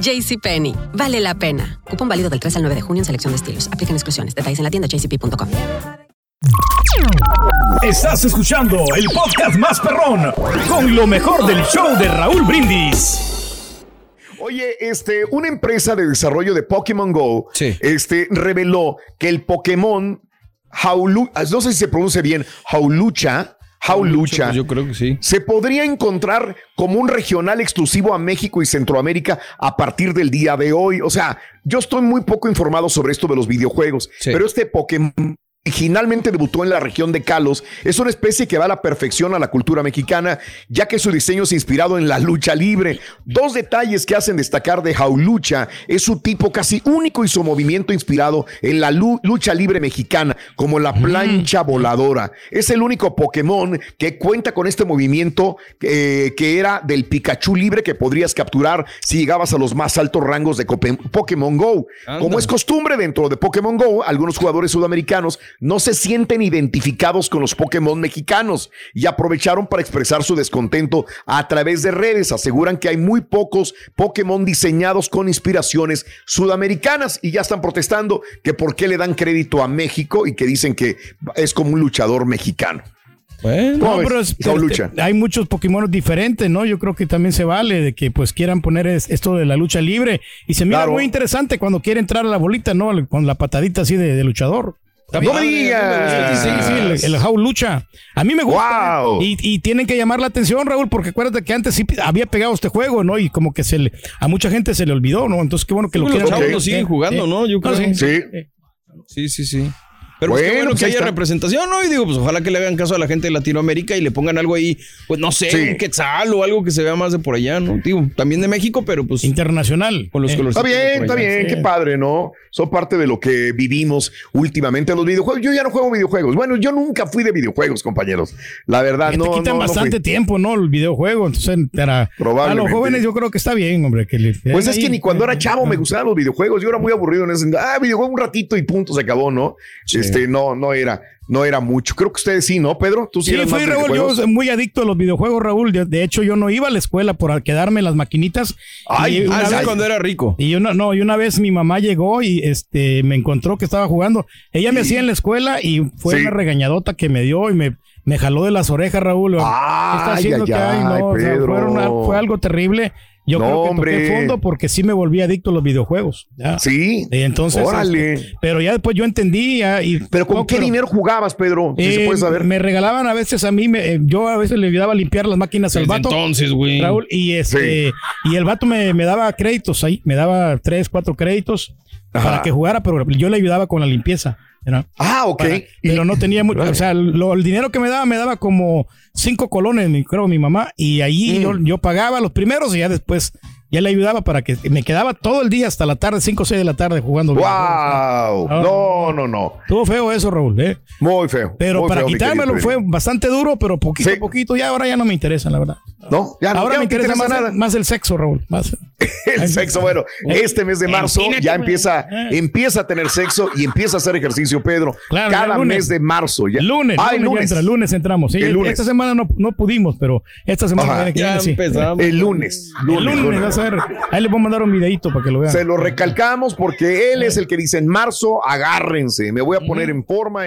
JCPenney, vale la pena. Cupón válido del 3 al 9 de junio en selección de estilos. Aplican exclusiones. Detalles en la tienda jcp.com. Estás escuchando el podcast más perrón con lo mejor del show de Raúl Brindis. Oye, este, una empresa de desarrollo de Pokémon Go, este, reveló que el Pokémon Haulu, no sé si se pronuncia bien, Haulucha, Haulucha, pues yo creo que sí. se podría encontrar como un regional exclusivo a México y Centroamérica a partir del día de hoy. O sea, yo estoy muy poco informado sobre esto de los videojuegos, pero este Pokémon Originalmente debutó en la región de Kalos. Es una especie que va a la perfección a la cultura mexicana, ya que su diseño es inspirado en la lucha libre. Dos detalles que hacen destacar de Jaulucha es su tipo casi único y su movimiento inspirado en la lucha libre mexicana, como la mm. plancha voladora. Es el único Pokémon que cuenta con este movimiento eh, que era del Pikachu libre que podrías capturar si llegabas a los más altos rangos de Pokémon Go. Como es costumbre dentro de Pokémon Go, algunos jugadores sudamericanos no se sienten identificados con los Pokémon mexicanos y aprovecharon para expresar su descontento a través de redes. Aseguran que hay muy pocos Pokémon diseñados con inspiraciones sudamericanas y ya están protestando que por qué le dan crédito a México y que dicen que es como un luchador mexicano. Bueno, pero hay muchos Pokémon diferentes, ¿no? Yo creo que también se vale de que pues quieran poner esto de la lucha libre y se mira muy interesante cuando quiere entrar a la bolita, ¿no? Con la patadita así de luchador. No me digas. Sí, sí, el, el lucha. A mí me gusta. Y, tienen que llamar la atención, Raúl, porque acuérdate que antes sí había pegado este juego, ¿no? Y como que se le, a mucha gente se le olvidó, ¿no? Entonces qué bueno que lo quieran. Los chavos lo siguen jugando, ¿no? Yo creo. Sí. Sí, sí, sí. Pero bueno, bueno pues que haya representación, ¿no? Y digo, pues ojalá que le hagan caso a la gente de Latinoamérica y le pongan algo ahí, pues no sé, un quetzal o algo que se vea más de por allá, ¿no? Digo, también de México, pero pues. Internacional. Con los eh, colores. Está bien, está bien, qué padre, ¿no? Son parte de lo que vivimos últimamente en los videojuegos. Yo ya no juego videojuegos. Bueno, yo nunca fui de videojuegos, compañeros. La verdad, no. Te quitan bastante tiempo, ¿no? El videojuego. Entonces, para, a los jóvenes yo creo que está bien, hombre. Que pues es que ni cuando era chavo me gustaban los videojuegos. Yo era muy aburrido en ese. Ah, videojuego un ratito y punto, se acabó, ¿no? Este, no, no era no era mucho. Creo que ustedes sí, ¿no, Pedro? Tú sí, fui, Raúl. Yo soy muy adicto a los videojuegos, Raúl. De, hecho, yo no iba a la escuela por quedarme las maquinitas. Ay, una cuando era rico. Y una, no, y una vez mi mamá llegó y este me encontró que estaba jugando. Ella me hacía en la escuela y fue una regañadota que me dio y me, me jaló de las orejas, Raúl. está haciendo que hay? No, fue algo terrible. Yo creo que toqué fondo porque sí me volví adicto a los videojuegos. Sí. Y entonces. Órale. Este, pero ya después yo entendí. y, pero ¿con qué dinero jugabas, Pedro? Si se eh, puede saber. Me regalaban a veces a mí, me, yo a veces le ayudaba a limpiar las máquinas al vato. Entonces, güey. Raúl, y este, y el vato me, me, daba créditos ahí, me daba tres, cuatro créditos para que jugara, pero yo le ayudaba con la limpieza. Ah, ok. pero no tenía mucho, o sea, el dinero que me daba, me daba como cinco colones, creo, mi mamá, y ahí mm. yo, pagaba los primeros y ya después ya le ayudaba para que me quedaba todo el día hasta la tarde, 5 o 6 de la tarde jugando. ¡Wow! No, no, no. Estuvo feo eso, Raúl. ¿eh? Muy feo. Pero para quitármelo fue bastante duro, pero poquito a poquito. Ya ahora ya no me interesa, la verdad. No, ya Ahora me interesa, más, nada. más el sexo, Raúl. Más. el sexo, bueno, este mes de marzo ya empieza, empieza a tener sexo y empieza a hacer ejercicio, Pedro. Claro, Cada mes de marzo. Ya. Lunes, lunes, lunes. lunes entramos. Sí, Esta semana no, no, pudimos, pero esta semana ya empezamos. El lunes. lunes. El lunes, Ahí le voy a mandar un videito para que lo vean. Se lo recalcamos porque él es el que dice en marzo, agárrense, me voy a poner en forma.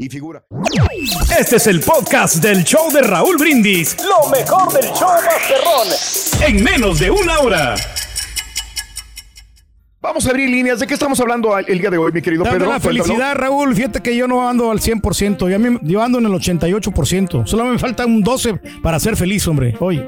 Y figura. Este es el podcast del show de Raúl Brindis. Lo mejor del show Masterrón. En menos de una hora. Vamos a abrir líneas. ¿De qué estamos hablando el día de hoy, mi querido Dame Pedro? la felicidad, Raúl. Fíjate que yo no ando al 100%. Yo, me- yo ando en el 88%. Solo me falta un 12 para ser feliz, hombre. Hoy.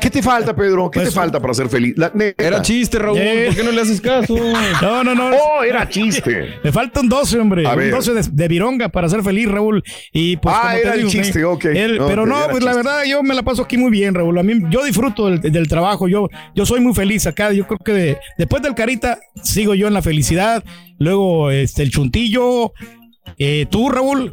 ¿Qué te falta, Pedro? ¿Qué Pues- te falta para ser feliz? La neta. Era chiste, Raúl. Eh. ¿Por qué no le haces caso? No, no, no. Oh, era chiste. Me falta un 12, hombre. A un ver. 12 de, de vironga para ser feliz, Raúl. Y pues, Ah, era el chiste, ok. pero no, pues la verdad, yo me la paso aquí muy bien, Raúl. A mí, yo disfruto del, del trabajo. Yo, yo soy muy feliz acá. Yo creo que de- después del Carita sigo yo en la felicidad. Luego, este, el Chuntillo. eh, tú, Raúl,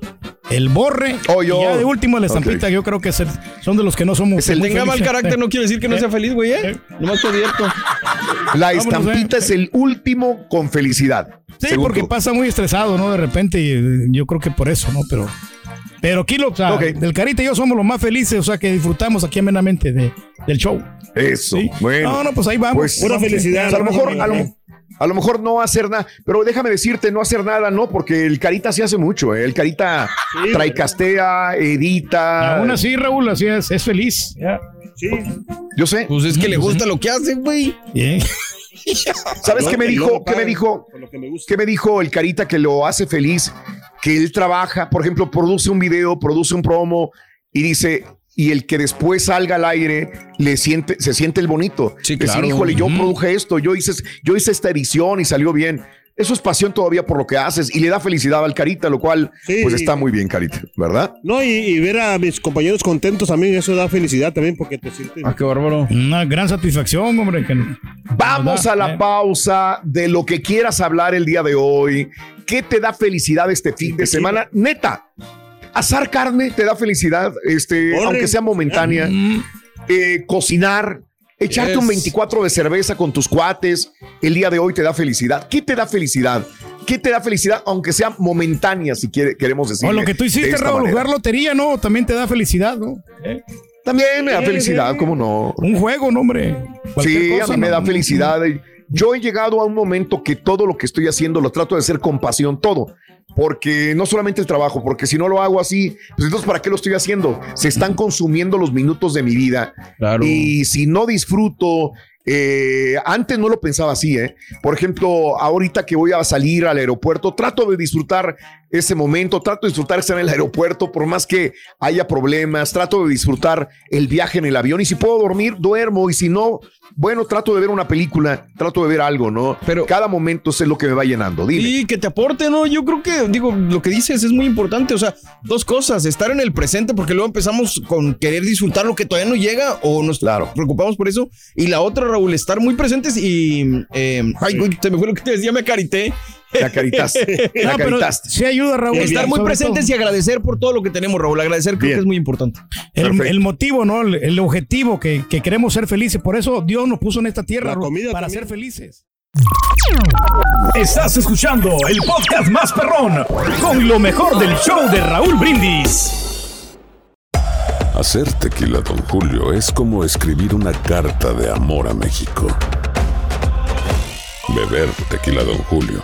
el Borre. Oh, yo. Y ya de último, la estampita. Yo creo que el- son de los que no somos. Es el Tenga mal carácter no quiere decir que no sea feliz, güey, ¿eh? Nomás te advierto. La Vámonos, estampita eh. es el último con felicidad. Sí, porque tú. pasa muy estresado, ¿no? De repente, y, eh, yo creo que por eso, ¿no? Pero, pero aquí, lo, o sea, Ok. del Carita y yo somos los más felices, o sea, que disfrutamos aquí amenamente de, del show. Eso. ¿sí? Bueno. No, no, pues ahí vamos. Pues, Pura pues, felicidad. a lo mejor, a lo, a lo mejor no hacer nada, pero déjame decirte, no hacer nada, no, porque el Carita sí hace mucho, ¿eh? el Carita trae castea, edita. Aún así, Raúl, así es, es feliz. Ya. Yo sé. Pues es que le gusta lo que hace, güey. Bien. ¿Sabes No, qué me dijo? ¿Qué me dijo? que me. ¿Qué me dijo el Carita que lo hace feliz? Que él trabaja, por ejemplo, produce un video, produce un promo y dice, y el que después salga al aire le siente, se siente el bonito. Sí, Decir, claro. híjole, yo produje esto, yo hice, yo hice esta edición y salió bien. Eso es pasión todavía por lo que haces y le da felicidad al Carita, lo cual Sí. pues está muy bien, Carita, ¿verdad? No, y, y ver a mis compañeros contentos a mí, eso da felicidad también porque te sientes. Ah, qué bárbaro. Una gran satisfacción, hombre. que- Vamos a la Eh. pausa de lo que quieras hablar el día de hoy. ¿Qué te da felicidad este fin de semana? Neta, asar carne te da felicidad, este, aunque sea momentánea. Eh, cocinar, echarte Yes. un 24 de cerveza con tus cuates, el día de hoy te da felicidad. ¿Qué te da felicidad? ¿Qué te da felicidad, aunque sea momentánea, si quiere- queremos decir? O lo que tú hiciste, Raúl, jugar lotería, ¿no? También te da felicidad, ¿no? Eh, También me da felicidad. ¿cómo no? Un juego, no, hombre. Cualquier Sí, cosa, a mí me ¿no? da felicidad. Yo he llegado a un momento que todo lo que estoy haciendo lo trato de hacer con pasión, todo. Porque no solamente el trabajo, porque si no lo hago así, pues entonces ¿para qué lo estoy haciendo? Se están consumiendo los minutos de mi vida. Claro. Y si no disfruto, eh, antes no lo pensaba así, ¿eh? Por ejemplo, ahorita que voy a salir al aeropuerto, trato de disfrutar ese momento, trato de disfrutar estar en el aeropuerto, por más que haya problemas, trato de disfrutar el viaje en el avión y si puedo dormir, duermo y si no, bueno, trato de ver una película, trato de ver algo, ¿no? Pero- cada momento es lo que me va llenando, dime. Sí, que te aporte, ¿no? Yo creo que, digo, lo que dices es muy importante. O sea, dos cosas. Estar en el presente, porque luego empezamos con querer disfrutar lo que todavía no llega o nos Claro. preocupamos por eso. Y la otra, Raúl, estar muy presentes y. eh, ay, güey, se me fue lo que te decía, me carité. La caritaste, la No, caritaste. sí ayuda, Raúl. Estar muy presentes todo. y agradecer por todo lo que tenemos, Raúl. Agradecer creo Bien. que es muy importante. El, motivo, ¿no? El, el objetivo que, que queremos ser felices. Por eso Dios nos puso en esta tierra comida para también. ser felices. Estás escuchando el podcast más perrón con lo mejor del show de Raúl Brindis. Hacer tequila, Don Julio, es como escribir una carta de amor a México. Beber tequila, Don Julio,